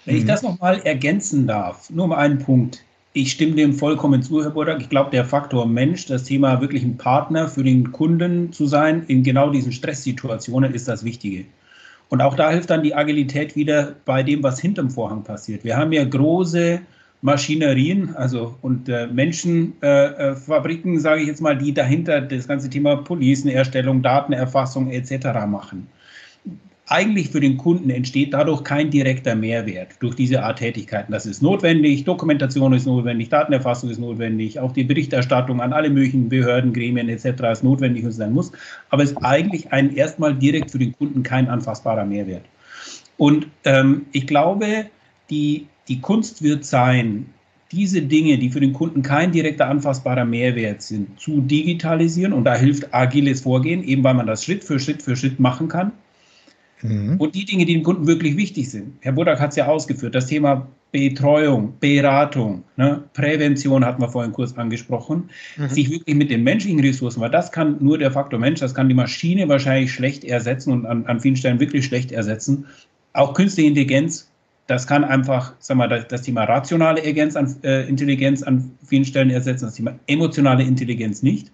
Wenn ich mhm. das nochmal ergänzen darf, nur mal einen Punkt. Ich stimme dem vollkommen zu, Herr Burdak. Ich glaube, der Faktor Mensch, das Thema wirklich ein Partner für den Kunden zu sein, in genau diesen Stresssituationen ist das Wichtige. Und auch da hilft dann die Agilität wieder bei dem, was hinterm Vorhang passiert. Wir haben ja große Maschinerien, also und äh, Menschenfabriken, äh, äh sage ich jetzt mal, die dahinter das ganze Thema Policenerstellung, Datenerfassung etc. machen eigentlich für den Kunden entsteht dadurch kein direkter Mehrwert durch diese Art Tätigkeiten. Das ist notwendig, Dokumentation ist notwendig, Datenerfassung ist notwendig, auch die Berichterstattung an alle möglichen Behörden, Gremien etc. ist notwendig und sein muss. Aber es ist eigentlich ein erstmal direkt für den Kunden kein anfassbarer Mehrwert. Und ähm, ich glaube, die, die Kunst wird sein, diese Dinge, die für den Kunden kein direkter anfassbarer Mehrwert sind, zu digitalisieren. Und da hilft agiles Vorgehen, eben weil man das Schritt für Schritt für Schritt machen kann. Mhm. Und die Dinge, die dem Kunden wirklich wichtig sind. Herr Budak hat es ja ausgeführt, das Thema Betreuung, Beratung, ne? Prävention hatten wir vorhin kurz angesprochen, mhm. sich wirklich mit den menschlichen Ressourcen, weil das kann nur der Faktor Mensch, das kann die Maschine wahrscheinlich schlecht ersetzen und an, an vielen Stellen wirklich schlecht ersetzen. Auch künstliche Intelligenz, das kann einfach, sagen wir, das, das Thema rationale Intelligenz an, äh, Intelligenz an vielen Stellen ersetzen, das Thema emotionale Intelligenz nicht.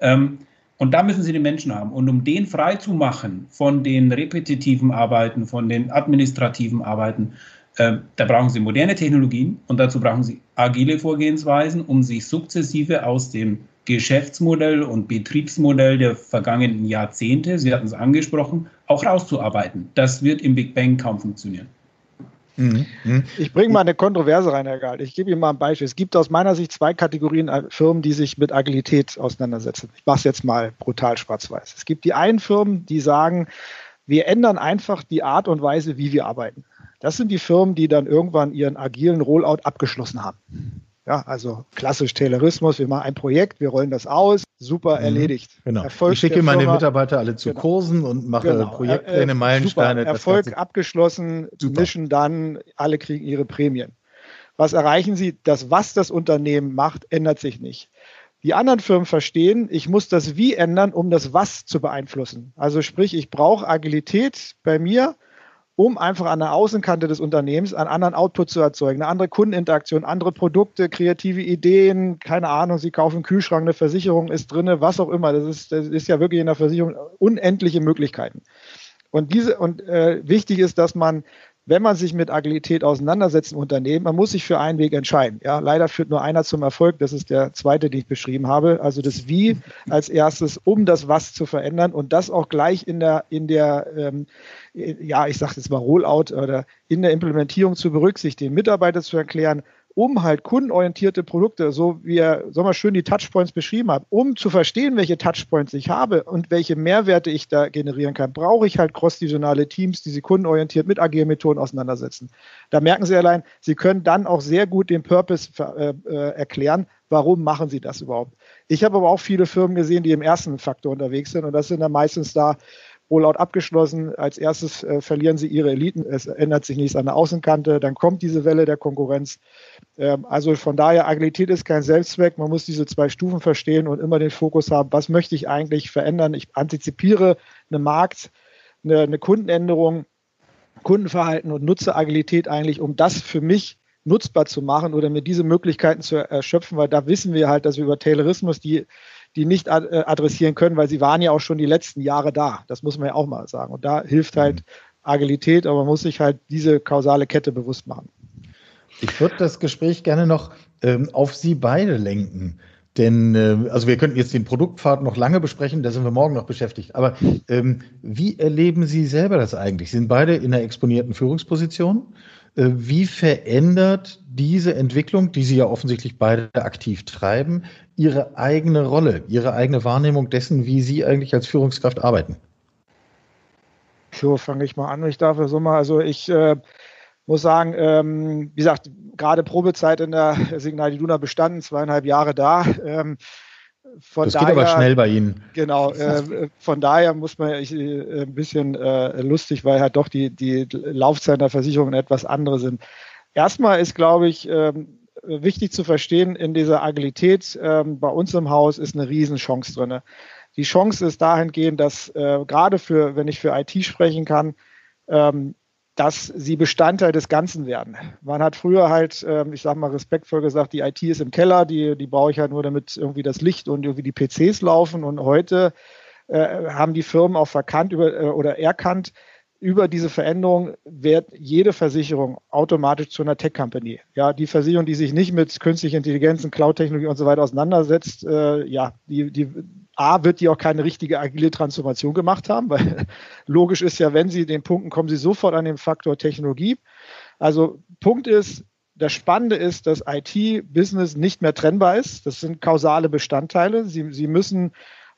Ähm, und da müssen Sie den Menschen haben. Und um den frei zu machen von den repetitiven Arbeiten, von den administrativen Arbeiten, äh, da brauchen Sie moderne Technologien und dazu brauchen Sie agile Vorgehensweisen, um sich sukzessive aus dem Geschäftsmodell und Betriebsmodell der vergangenen Jahrzehnte, Sie hatten es angesprochen, auch rauszuarbeiten. Das wird im Big Bang kaum funktionieren. Mhm. Ich bringe mal eine Kontroverse rein, Herr Galt. Ich gebe Ihnen mal ein Beispiel. Es gibt aus meiner Sicht zwei Kategorien Firmen, die sich mit Agilität auseinandersetzen. Ich mache es jetzt mal brutal schwarz-weiß. Es gibt die einen Firmen, die sagen, Wir ändern einfach die Art und Weise, wie wir arbeiten. Das sind die Firmen, die dann irgendwann ihren agilen Rollout abgeschlossen haben. Ja, also klassisch Taylorismus, wir machen ein Projekt, wir rollen das aus, super mhm, erledigt. Genau. Erfolg ich schicke meine Mitarbeiter alle zu genau. Kursen und mache genau. Projektpläne, äh, Meilensteine. Erfolg abgeschlossen, super. Mission dann, alle kriegen ihre Prämien. Was erreichen sie? Das, was das Unternehmen macht, ändert sich nicht. Die anderen Firmen verstehen, ich muss das Wie ändern, um das Was zu beeinflussen. Also sprich, ich brauche Agilität bei mir, um einfach an der Außenkante des Unternehmens einen anderen Output zu erzeugen, eine andere Kundeninteraktion, andere Produkte, kreative Ideen, keine Ahnung, Sie kaufen einen Kühlschrank, eine Versicherung ist drin, was auch immer. Das ist, das ist ja wirklich in der Versicherung unendliche Möglichkeiten. Und diese und äh, wichtig ist, dass man wenn man sich mit Agilität auseinandersetzt im Unternehmen, man muss sich für einen Weg entscheiden. Ja, leider führt nur einer zum Erfolg. Das ist der zweite, den ich beschrieben habe. Also das Wie als erstes, um das Was zu verändern und das auch gleich in der, in der, ähm, ja, ich sage jetzt mal Rollout oder in der Implementierung zu berücksichtigen, Mitarbeiter zu erklären, um halt kundenorientierte Produkte, so wie er so mal schön die Touchpoints beschrieben hat, um zu verstehen, welche Touchpoints ich habe und welche Mehrwerte ich da generieren kann, brauche ich halt cross-divisionale Teams, die sich kundenorientiert mit agilen Methoden auseinandersetzen. Da merken Sie allein, Sie können dann auch sehr gut den Purpose äh, äh, erklären, warum machen Sie das überhaupt. Ich habe aber auch viele Firmen gesehen, die im ersten Faktor unterwegs sind und das sind dann meistens da Rollout abgeschlossen. Als erstes äh, verlieren sie ihre Eliten. Es ändert sich nichts an der Außenkante. Dann kommt diese Welle der Konkurrenz. Ähm, also von daher, Agilität ist kein Selbstzweck. Man muss diese zwei Stufen verstehen und immer den Fokus haben, was möchte ich eigentlich verändern. Ich antizipiere eine Markt, eine, eine Kundenänderung, Kundenverhalten und nutze Agilität eigentlich, um das für mich nutzbar zu machen oder mir diese Möglichkeiten zu erschöpfen, weil da wissen wir halt, dass wir über Taylorismus die die nicht äh, adressieren können, weil sie waren ja auch schon die letzten Jahre da. Das muss man ja auch mal sagen. Und da hilft halt mhm. Agilität, aber man muss sich halt diese kausale Kette bewusst machen. Ich würde das Gespräch gerne noch ähm, auf Sie beide lenken. Denn, äh, also wir könnten jetzt den Produktpfad noch lange besprechen, da sind wir morgen noch beschäftigt. Aber ähm, wie erleben Sie selber das eigentlich? Sie sind beide in einer exponierten Führungsposition. Äh, wie verändert diese Entwicklung, die Sie ja offensichtlich beide aktiv treiben, Ihre eigene Rolle, Ihre eigene Wahrnehmung dessen, wie Sie eigentlich als Führungskraft arbeiten? So, fange ich mal an. Ich darf so mal, also ich äh, muss sagen, ähm, wie gesagt, gerade Probezeit in der Signal Iduna bestanden, zweieinhalb Jahre da. Ähm, von das daher, geht aber schnell bei Ihnen. Genau, <laughs> äh, von daher muss man ich, äh, ein bisschen äh, lustig, weil halt doch die, die Laufzeiten der Versicherungen etwas andere sind. Erstmal ist, glaube ich, ähm, wichtig zu verstehen, in dieser Agilität ähm, bei uns im Haus ist eine Riesenchance drin. Die Chance ist dahingehend, dass äh, gerade für, wenn ich für IT sprechen kann, ähm, dass sie Bestandteil des Ganzen werden. Man hat früher halt, ähm, ich sage mal respektvoll gesagt, die IT ist im Keller, die, die brauche ich halt nur, damit irgendwie das Licht und irgendwie die PCs laufen. Und heute äh, haben die Firmen auch verkannt über, äh, oder erkannt, über diese Veränderung wird jede Versicherung automatisch zu einer Tech-Company. Ja, die Versicherung, die sich nicht mit künstlicher Intelligenz, Cloud-Technologie und so weiter auseinandersetzt, äh, ja, die, die A, wird die auch keine richtige agile Transformation gemacht haben, weil <laughs> logisch ist ja, wenn sie den Punkten kommen, sie sofort an den Faktor Technologie. Also Punkt ist, das Spannende ist, dass IT-Business nicht mehr trennbar ist. Das sind kausale Bestandteile. Sie, sie müssen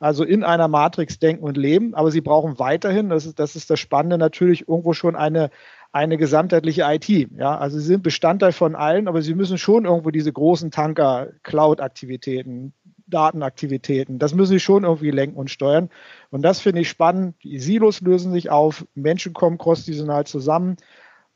also in einer Matrix denken und leben, aber sie brauchen weiterhin, das ist das, ist das Spannende, natürlich irgendwo schon eine, eine gesamtheitliche IT. Ja, also sie sind Bestandteil von allen, aber sie müssen schon irgendwo diese großen Tanker, Cloud-Aktivitäten, Datenaktivitäten, das müssen sie schon irgendwie lenken und steuern. Und das finde ich spannend. Die Silos lösen sich auf, Menschen kommen cross-divisional zusammen.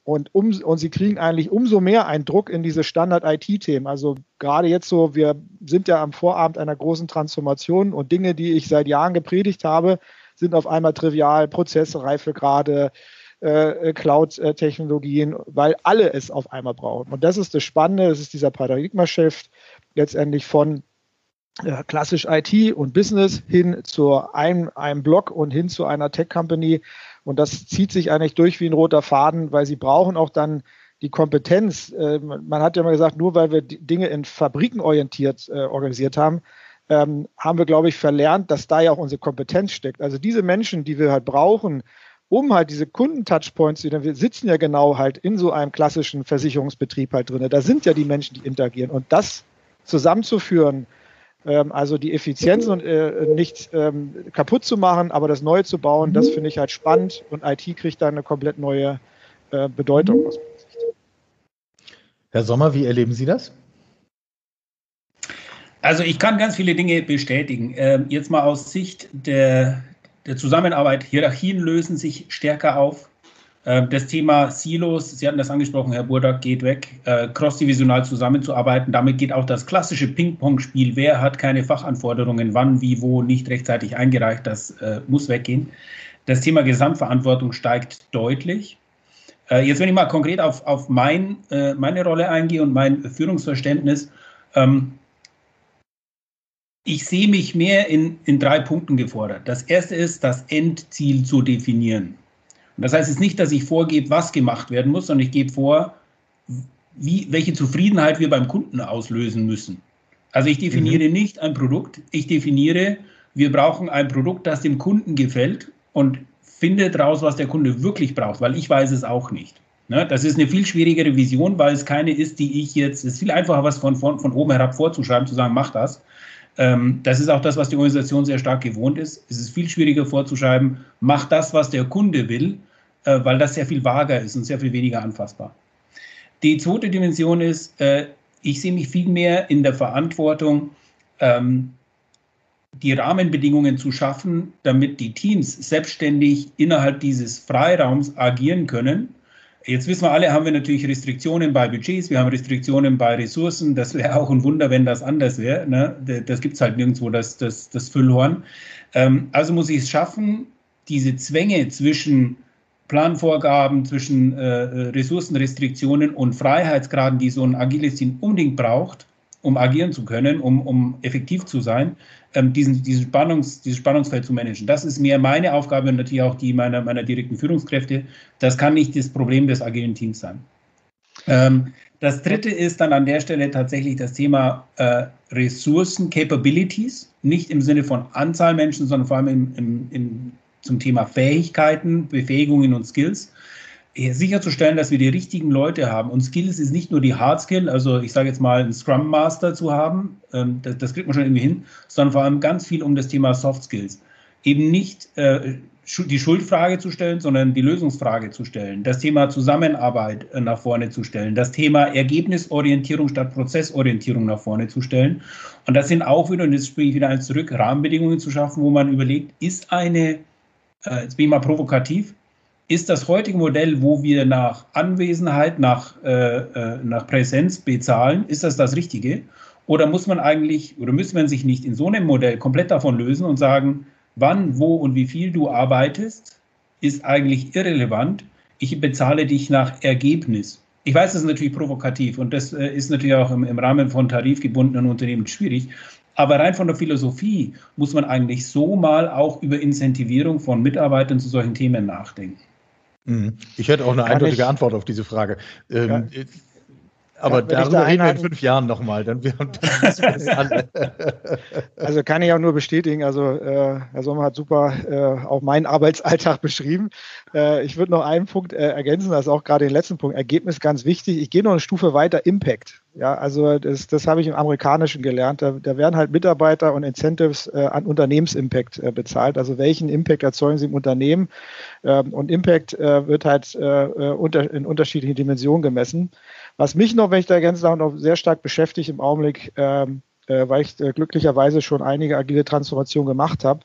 Und, um, und sie kriegen eigentlich umso mehr einen Druck in diese Standard-IT-Themen. Also gerade jetzt so, wir sind ja am Vorabend einer großen Transformation und Dinge, die ich seit Jahren gepredigt habe, sind auf einmal trivial, Prozesse, Reifegrade, äh, Cloud-Technologien, weil alle es auf einmal brauchen. Und das ist das Spannende, das ist dieser Paradigma-Shift letztendlich von äh, klassisch IT und Business hin zu einem, einem Block und hin zu einer Tech-Company, und das zieht sich eigentlich durch wie ein roter Faden, weil sie brauchen auch dann die Kompetenz. Äh, man hat ja mal gesagt, nur weil wir Dinge in Fabriken orientiert äh, organisiert haben, ähm, haben wir, glaube ich, verlernt, dass da ja auch unsere Kompetenz steckt. Also diese Menschen, die wir halt brauchen, um halt diese Kunden-Touchpoints, wir sitzen ja genau halt in so einem klassischen Versicherungsbetrieb halt drin. Da sind ja die Menschen, die interagieren. Und das zusammenzuführen, Ähm, also die Effizienz und äh, nicht ähm, kaputt zu machen, aber das Neue zu bauen, das finde ich halt spannend und IT kriegt da eine komplett neue äh, Bedeutung aus Herr Sommer, wie erleben Sie das? Also ich kann ganz viele Dinge bestätigen. Ähm, jetzt mal aus Sicht der, der Zusammenarbeit, Hierarchien lösen sich stärker auf. Ähm, das Thema Silos, Sie hatten das angesprochen, Herr Burdak, geht weg. Äh, crossdivisional zusammenzuarbeiten, damit geht auch das klassische Ping-Pong-Spiel. Wer hat keine Fachanforderungen, wann, wie, wo nicht rechtzeitig eingereicht, das äh, muss weggehen. Das Thema Gesamtverantwortung steigt deutlich. Äh, jetzt, wenn ich mal konkret auf, auf mein, meine Rolle eingehe und mein Führungsverständnis, ähm, ich sehe mich mehr in, in drei Punkten gefordert. Das erste ist, das Endziel zu definieren. Und das heißt jetzt nicht, dass ich vorgebe, was gemacht werden muss, sondern ich gebe vor, wie, welche Zufriedenheit wir beim Kunden auslösen müssen. Also ich definiere mhm. nicht ein Produkt, ich definiere, wir brauchen ein Produkt, das dem Kunden gefällt und finde daraus, was der Kunde wirklich braucht, weil ich weiß es auch nicht. Ne? Das ist eine viel schwierigere Vision, weil es keine ist, die ich jetzt, es ist viel einfacher, was von, von, von oben herab vorzuschreiben, zu sagen, mach das, ähm, das ist auch das, was die Organisation sehr stark gewohnt ist. Es ist viel schwieriger vorzuschreiben, mach das, was der Kunde will, äh, weil das sehr viel vager ist und sehr viel weniger anfassbar. Die zweite Dimension ist, äh, ich sehe mich viel mehr in der Verantwortung, ähm, die Rahmenbedingungen zu schaffen, damit die Teams selbstständig innerhalb dieses Freiraums agieren können Jetzt wissen wir alle, haben wir natürlich Restriktionen bei Budgets, wir haben Restriktionen bei Ressourcen. Das wäre auch ein Wunder, wenn das anders wäre. Ne? Das gibt es halt nirgendwo, das, das, das Füllhorn. Ähm, also muss ich es schaffen, diese Zwänge zwischen Planvorgaben, zwischen äh, Ressourcenrestriktionen und Freiheitsgraden, die so ein agiles Team unbedingt braucht, um agieren zu können, um, um effektiv zu sein, ähm, diesen, diesen Spannungs, dieses Spannungsfeld zu managen. Das ist mehr meine Aufgabe und natürlich auch die meiner, meiner direkten Führungskräfte. Das kann nicht das Problem des agilen Teams sein. Ähm, das dritte ist dann an der Stelle tatsächlich das Thema äh, Ressourcen, Capabilities, nicht im Sinne von Anzahl Menschen, sondern vor allem im, im, im, zum Thema Fähigkeiten, Befähigungen und Skills sicherzustellen, dass wir die richtigen Leute haben. Und Skills ist nicht nur die Hard Skill, also ich sage jetzt mal, einen Scrum Master zu haben, ähm, das, das, kriegt man schon irgendwie hin, sondern vor allem ganz viel um das Thema Soft Skills. Eben nicht äh, die Schuldfrage zu stellen, sondern die Lösungsfrage zu stellen, das Thema Zusammenarbeit äh, nach vorne zu stellen, das Thema Ergebnisorientierung statt Prozessorientierung nach vorne zu stellen. Und das sind auch wieder, und jetzt springe ich wieder eins zurück, Rahmenbedingungen zu schaffen, wo man überlegt, ist eine, äh, jetzt bin ich mal provokativ, ist das heutige Modell, wo wir nach Anwesenheit, nach, äh, äh, nach Präsenz bezahlen, ist das das Richtige? Oder muss man eigentlich, oder müsste man sich nicht in so einem Modell komplett davon lösen und sagen, wann, wo und wie viel du arbeitest, ist eigentlich irrelevant. Ich bezahle dich nach Ergebnis. Ich weiß, das ist natürlich provokativ und das äh, ist natürlich auch im, im Rahmen von tarifgebundenen Unternehmen schwierig. Aber rein von der Philosophie muss man eigentlich so mal auch über Incentivierung von Mitarbeitern zu solchen Themen nachdenken. Mhm. Ich hätte auch eine Kann eindeutige ich, Antwort auf diese Frage. Ähm, ja. Aber ja, darüber reden wir in fünf Jahren nochmal. Dann, dann <laughs> also kann ich auch nur bestätigen. Also äh, Herr Sommer hat super äh, auch meinen Arbeitsalltag <laughs> beschrieben. Äh, ich würde noch einen Punkt äh, ergänzen, das ist auch gerade den letzten Punkt. Ergebnis ganz wichtig. Ich gehe noch eine Stufe weiter. Impact. Ja, also das, das habe ich im Amerikanischen gelernt. Da, da werden halt Mitarbeiter und Incentives äh, an Unternehmensimpact äh, bezahlt. Also welchen Impact erzeugen sie im Unternehmen? Ähm, und Impact wird halt unter, in unterschiedlichen Dimensionen gemessen. Was mich noch, wenn ich da darf, noch sehr stark beschäftigt im Augenblick, ähm, äh, weil ich äh, glücklicherweise schon einige agile Transformationen gemacht habe,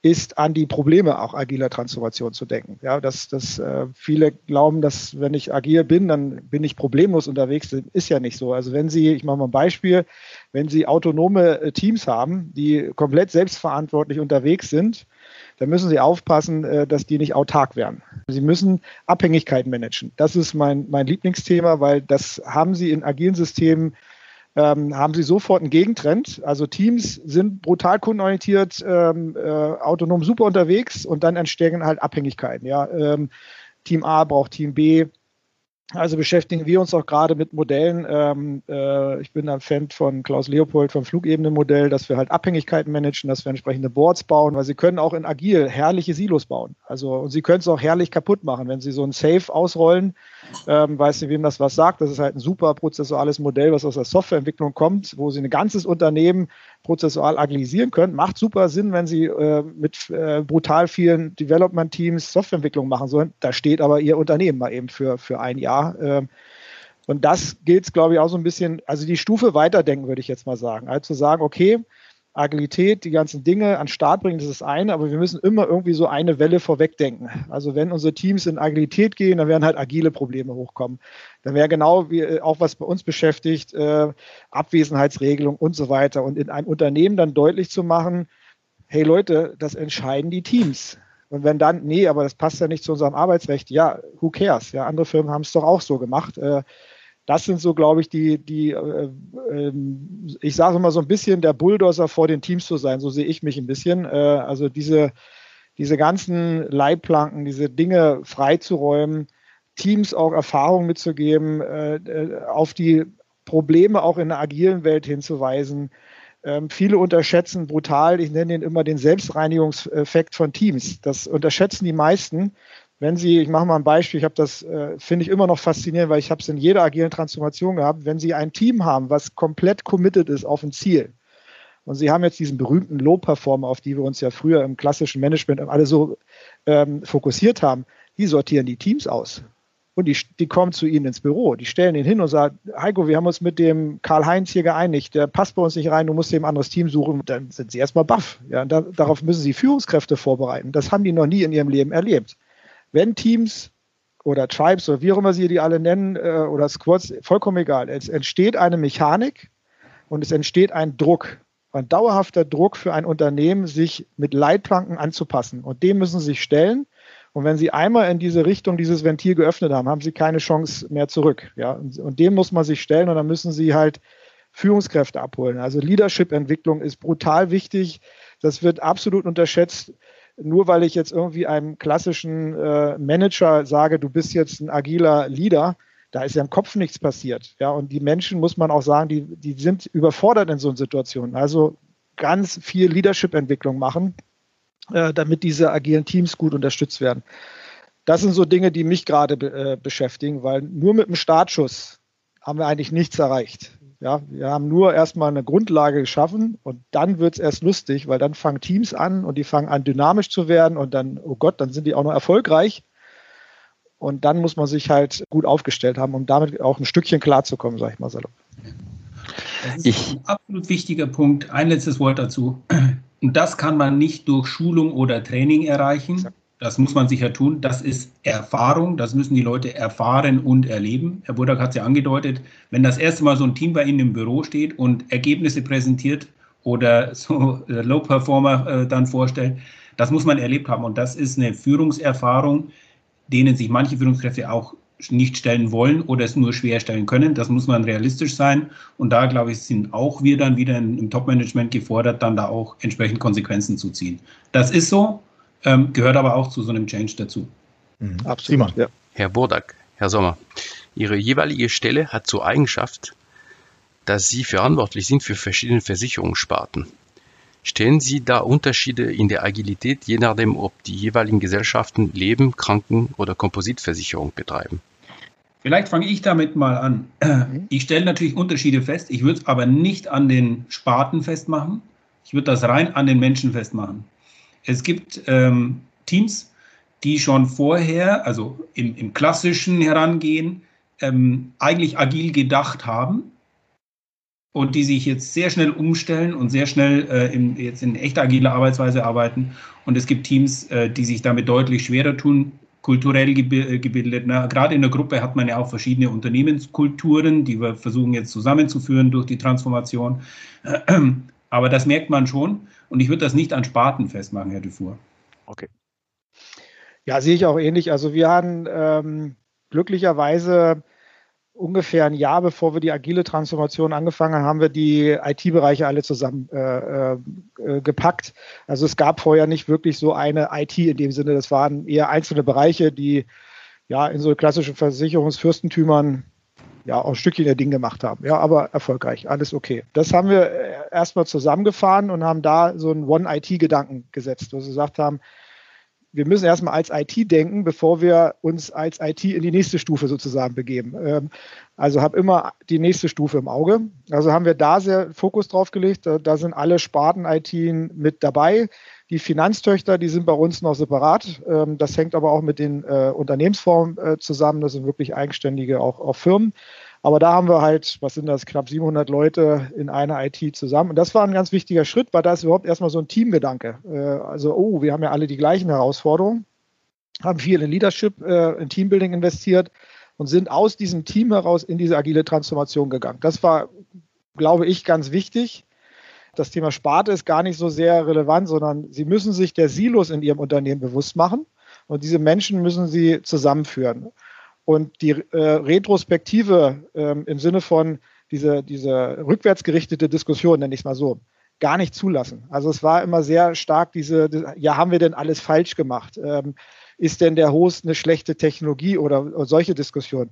ist an die Probleme auch agiler Transformation zu denken. Ja, dass, dass äh, viele glauben, dass wenn ich agil bin, dann bin ich problemlos unterwegs. Das ist ja nicht so. Also wenn Sie, ich mache mal ein Beispiel, wenn Sie autonome äh, Teams haben, die komplett selbstverantwortlich unterwegs sind, da müssen Sie aufpassen, äh, dass die nicht autark werden. Sie müssen Abhängigkeiten managen. Das ist mein, mein Lieblingsthema, weil das haben Sie in agilen Systemen ähm, haben sie sofort einen Gegentrend. Also Teams sind brutal kundenorientiert, ähm, äh, autonom super unterwegs und dann entstehen halt Abhängigkeiten. Ja, ähm, Team A braucht Team B, also beschäftigen wir uns auch gerade mit Modellen. Ähm, äh, ich bin ein Fan von Klaus Leopold vom Flugebenenmodell, dass wir halt Abhängigkeiten managen, dass wir entsprechende Boards bauen, weil sie können auch in agil herrliche Silos bauen. Also und sie können es auch herrlich kaputt machen, wenn sie so ein Safe ausrollen. Ähm, weiß nicht, wem das was sagt. Das ist halt ein super prozessuales Modell, was aus der Softwareentwicklung kommt, wo Sie ein ganzes Unternehmen prozessual agilisieren können. Macht super Sinn, wenn Sie äh, mit äh, brutal vielen Development-Teams Softwareentwicklung machen sollen. Da steht aber Ihr Unternehmen mal eben für, für ein Jahr. Ähm, und das gilt glaube ich, auch so ein bisschen, also die Stufe weiterdenken, würde ich jetzt mal sagen. Also zu sagen, okay, Agilität, die ganzen Dinge an Start bringen, das ist eine, aber wir müssen immer irgendwie so eine Welle vorwegdenken. Also wenn unsere Teams in Agilität gehen, dann werden halt agile Probleme hochkommen. Dann wäre genau wie äh, auch was bei uns beschäftigt, äh, Abwesenheitsregelung und so weiter. Und in einem Unternehmen dann deutlich zu machen, hey Leute, das entscheiden die Teams. Und wenn dann, nee, aber das passt ja nicht zu unserem Arbeitsrecht, ja, who cares? Ja, andere Firmen haben es doch auch so gemacht. Äh, das sind so, glaube ich, die, die äh, äh, ich sage immer so ein bisschen der Bulldozer vor den Teams zu sein. So sehe ich mich ein bisschen. Äh, also diese, diese ganzen Leitplanken, diese Dinge freizuräumen, Teams auch Erfahrung mitzugeben, äh, äh, auf die Probleme auch in der agilen Welt hinzuweisen. Ähm, viele unterschätzen brutal, ich nenne den immer den Selbstreinigungseffekt von Teams. Das unterschätzen die meisten wenn Sie, ich mache mal ein Beispiel, ich habe das, äh, finde ich immer noch faszinierend, weil ich habe es in jeder agilen Transformation gehabt, wenn Sie ein Team haben, was komplett committed ist auf ein Ziel, und Sie haben jetzt diesen berühmten Low-Performer, auf die wir uns ja früher im klassischen Management alle so ähm, fokussiert haben, die sortieren die Teams aus. Und die, die kommen zu Ihnen ins Büro, die stellen ihn hin und sagen, Heiko, wir haben uns mit dem Karl-Heinz hier geeinigt, der passt bei uns nicht rein, du musst ihm ein anderes Team suchen. Dann sind Sie erstmal baff. Ja, da, darauf müssen Sie Führungskräfte vorbereiten. Das haben die noch nie in ihrem Leben erlebt wenn Teams oder Tribes oder wie auch immer sie die alle nennen äh, oder Squads, vollkommen egal. Es entsteht eine Mechanik und es entsteht ein Druck, ein dauerhafter Druck für ein Unternehmen, sich mit Leitplanken anzupassen. Und dem müssen sie sich stellen. Und wenn sie einmal in diese Richtung dieses Ventil geöffnet haben, haben sie keine Chance mehr zurück. Ja? Und, und dem muss man sich stellen und dann müssen sie halt Führungskräfte abholen. Also Leadership-Entwicklung ist brutal wichtig. Das wird absolut unterschätzt nur weil ich jetzt irgendwie einem klassischen äh, Manager sage, du bist jetzt ein agiler Leader, da ist ja im Kopf nichts passiert. Ja, und die Menschen, muss man auch sagen, die, die sind überfordert in so einer Situation. Also ganz viel Leadership-Entwicklung machen, äh, damit diese agilen Teams gut unterstützt werden. Das sind so Dinge, die mich gerade äh, beschäftigen, weil nur mit dem Startschuss haben wir eigentlich nichts erreicht. Ja, wir haben nur erstmal eine Grundlage geschaffen und dann wird es erst lustig, weil dann fangen Teams an und die fangen an, dynamisch zu werden und dann, oh Gott, dann sind die auch noch erfolgreich. Und dann muss man sich halt gut aufgestellt haben, um damit auch ein Stückchen klarzukommen, sage ich mal salopp. Das ist ich, ein absolut wichtiger Punkt. Ein letztes Wort dazu. Und das kann man nicht durch Schulung oder Training erreichen. Exakt. Das muss man sicher tun. Das ist Erfahrung. Das müssen die Leute erfahren und erleben. Herr Burdak hat es ja angedeutet. Wenn das erste Mal so ein Team bei Ihnen im Büro steht und Ergebnisse präsentiert oder <laughs> so äh, Low Performer äh, dann vorstellt, das muss man erlebt haben. Und das ist eine Führungserfahrung, denen sich manche Führungskräfte auch nicht stellen wollen oder es nur schwer stellen können. Das muss man realistisch sein. Und da, glaube ich, sind auch wir dann wieder im Top-Management gefordert, dann da auch entsprechend Konsequenzen zu ziehen. Das ist so ähm, gehört aber auch zu so einem Change dazu. Mhm. Absolut. Ja. Herr Burdak, Herr Sommer, Ihre jeweilige Stelle hat zur Eigenschaft, dass Sie verantwortlich sind für verschiedene Versicherungssparten. Stellen Sie da Unterschiede in der Agilität, je nachdem, ob die jeweiligen Gesellschaften Leben, Kranken- oder Kompositversicherung betreiben? Vielleicht fange ich damit mal an. Mhm. Ich stelle natürlich Unterschiede fest. Ich würde es aber nicht an den Sparten festmachen. Ich würde das rein an den Menschen festmachen. Es gibt ähm, Teams, die schon vorher, also im, im klassischen Herangehen, ähm, eigentlich agil gedacht haben und die sich jetzt sehr schnell umstellen und sehr schnell äh, in, jetzt in echter agiler Arbeitsweise arbeiten. Und es gibt Teams, äh, die sich damit deutlich schwerer tun, kulturell äh, gebildet. Na, gerade in der Gruppe hat man ja auch verschiedene Unternehmenskulturen, die wir versuchen jetzt zusammenzuführen durch die Transformation. <clears throat> Aber das merkt man schon. Und ich würde das nicht an Sparten festmachen, Herr Dufour. Okay. Ja, sehe ich auch ähnlich. Also wir haben ähm, glücklicherweise ungefähr ein Jahr bevor wir die agile Transformation angefangen haben, haben wir die IT-Bereiche alle zusammen äh, äh, gepackt. Also es gab vorher nicht wirklich so eine IT in dem Sinne. Das waren eher einzelne Bereiche, die ja in so klassischen Versicherungsfürstentümern ja, auch ein Stückchen der Ding gemacht haben. Ja, aber erfolgreich, alles okay. Das haben wir äh, erstmal zusammengefahren und haben da so einen One-IT-Gedanken gesetzt, wo sie gesagt haben, wir müssen erstmal als IT denken, bevor wir uns als IT in die nächste Stufe sozusagen begeben. Ähm, also habe immer die nächste Stufe im Auge. Also haben wir da sehr Fokus drauf gelegt. Da, da sind alle Sparten-IT mit dabei. Die Finanztöchter, die sind bei uns noch separat. Ähm, das hängt aber auch mit den äh, Unternehmensformen äh, zusammen. Das sind wirklich eigenständige auch, auch Firmen. Aber da haben wir halt, was sind das, knapp 700 Leute in einer IT zusammen. Und das war ein ganz wichtiger Schritt, weil da ist überhaupt erstmal so ein Teamgedanke. Äh, also, oh, wir haben ja alle die gleichen Herausforderungen, haben viel in Leadership, äh, in Teambuilding investiert und sind aus diesem Team heraus in diese agile Transformation gegangen. Das war, glaube ich, ganz wichtig das Thema Sparte ist gar nicht so sehr relevant, sondern Sie müssen sich der Silos in Ihrem Unternehmen bewusst machen und diese Menschen müssen Sie zusammenführen. Und die äh, Retrospektive ähm, im Sinne von diese, diese rückwärtsgerichtete Diskussion, nenne ich es mal so, gar nicht zulassen. Also es war immer sehr stark diese, ja, haben wir denn alles falsch gemacht? Ähm, ist denn der Host eine schlechte Technologie oder, oder solche Diskussionen?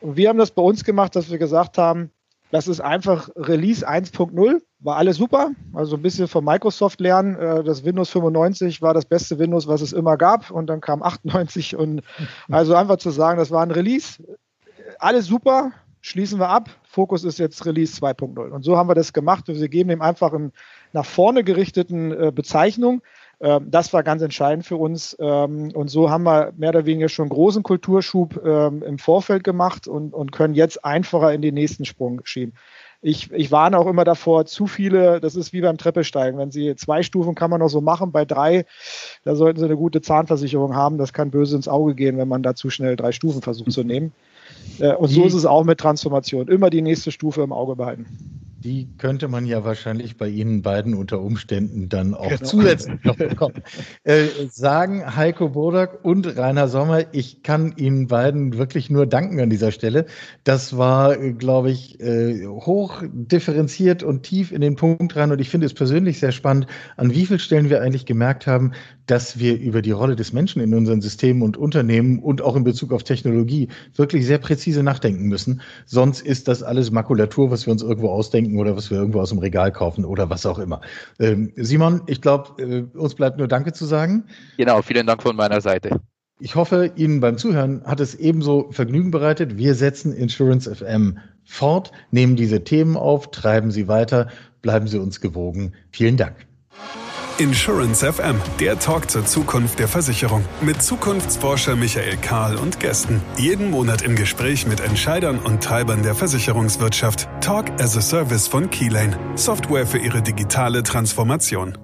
Und wir haben das bei uns gemacht, dass wir gesagt haben, das ist einfach Release 1.0, war alles super. Also ein bisschen von Microsoft lernen. Äh, das Windows 95 war das beste Windows, was es immer gab. Und dann kam 98 und <laughs> also einfach zu sagen, das war ein Release. Alles super, schließen wir ab. Fokus ist jetzt Release 2.0. Und so haben wir das gemacht. Wir geben dem einfach einen nach vorne gerichteten äh, Bezeichnung. Ähm, das war ganz entscheidend für uns. Ähm, und so haben wir mehr oder weniger schon einen großen Kulturschub ähm, im Vorfeld gemacht und, und können jetzt einfacher in den nächsten Sprung schieben. Ich, ich warne auch immer davor, zu viele, das ist wie beim Treppesteigen. Wenn Sie zwei Stufen kann man noch so machen, bei drei, da sollten Sie eine gute Zahnversicherung haben. Das kann böse ins Auge gehen, wenn man da zu schnell drei Stufen versucht zu nehmen. Äh, und so ist es auch mit Transformation. Immer die nächste Stufe im Auge behalten. Die könnte man ja wahrscheinlich bei Ihnen beiden unter Umständen dann auch genau. zusätzlich noch <laughs> bekommen. äh, sagen Heiko Bodak und Rainer Sommer, ich kann Ihnen beiden wirklich nur danken an dieser Stelle. Das war, glaube ich, äh, hoch differenziert und tief in den Punkt rein. Und ich finde es persönlich sehr spannend, an wie vielen Stellen wir eigentlich gemerkt haben, dass wir über die Rolle des Menschen in unseren Systemen und Unternehmen und auch in Bezug auf Technologie wirklich sehr präzise nachdenken müssen. Sonst ist das alles Makulatur, was wir uns irgendwo ausdenken oder was wir irgendwo aus dem Regal kaufen oder was auch immer. Ähm, Simon, ich glaube, äh, uns bleibt nur Danke zu sagen. Genau, vielen Dank von meiner Seite. Ich hoffe, Ihnen beim Zuhören hat es ebenso Vergnügen bereitet. Wir setzen Insurance FM fort, nehmen diese Themen auf, treiben sie weiter, bleiben Sie uns gewogen. Vielen Dank. Insurance FM, der Talk zur Zukunft der Versicherung. Mit Zukunftsforscher Michael Kahl und Gästen. Jeden Monat im Gespräch mit Entscheidern und Treibern der Versicherungswirtschaft. Talk as a Service von Keylane. Software für Ihre digitale Transformation.